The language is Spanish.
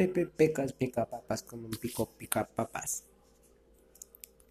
Pepe pecas pica papas con un pico pica papas.